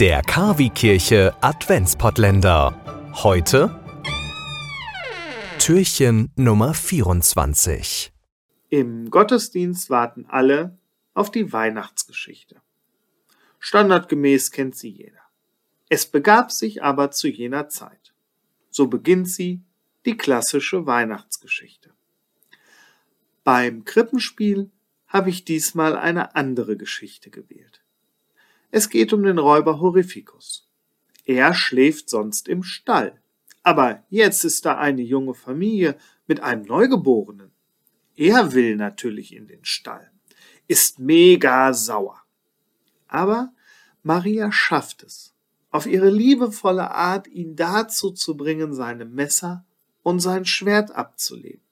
Der Kavi-Kirche Adventspottländer. Heute Türchen Nummer 24. Im Gottesdienst warten alle auf die Weihnachtsgeschichte. Standardgemäß kennt sie jeder. Es begab sich aber zu jener Zeit. So beginnt sie, die klassische Weihnachtsgeschichte. Beim Krippenspiel habe ich diesmal eine andere Geschichte gewählt. Es geht um den Räuber Horrificus. Er schläft sonst im Stall. Aber jetzt ist da eine junge Familie mit einem Neugeborenen. Er will natürlich in den Stall, ist mega sauer. Aber Maria schafft es, auf ihre liebevolle Art ihn dazu zu bringen, seine Messer und sein Schwert abzulegen.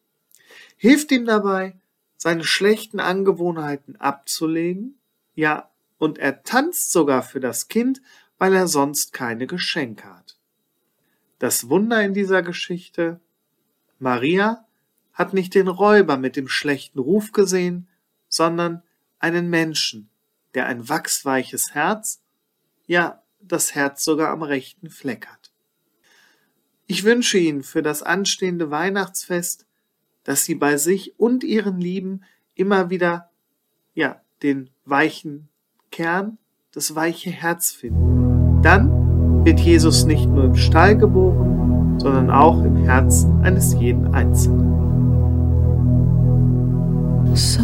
Hilft ihm dabei, seine schlechten Angewohnheiten abzulegen, ja, und er tanzt sogar für das Kind, weil er sonst keine Geschenke hat. Das Wunder in dieser Geschichte, Maria hat nicht den Räuber mit dem schlechten Ruf gesehen, sondern einen Menschen, der ein wachsweiches Herz, ja, das Herz sogar am rechten Fleck hat. Ich wünsche Ihnen für das anstehende Weihnachtsfest, dass Sie bei sich und Ihren Lieben immer wieder, ja, den weichen Kern, das weiche Herz finden. Dann wird Jesus nicht nur im Stall geboren, sondern auch im Herzen eines jeden Einzelnen. So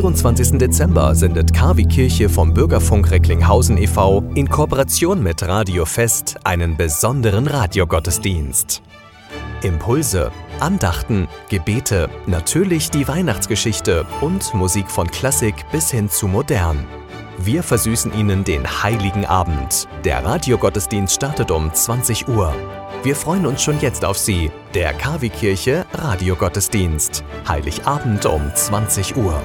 24. Dezember sendet KW Kirche vom Bürgerfunk Recklinghausen e.V. in Kooperation mit Radio Fest einen besonderen Radiogottesdienst. Impulse, Andachten, Gebete, natürlich die Weihnachtsgeschichte und Musik von Klassik bis hin zu modern. Wir versüßen Ihnen den heiligen Abend. Der Radiogottesdienst startet um 20 Uhr. Wir freuen uns schon jetzt auf Sie. Der KW Kirche Radiogottesdienst. Heiligabend um 20 Uhr.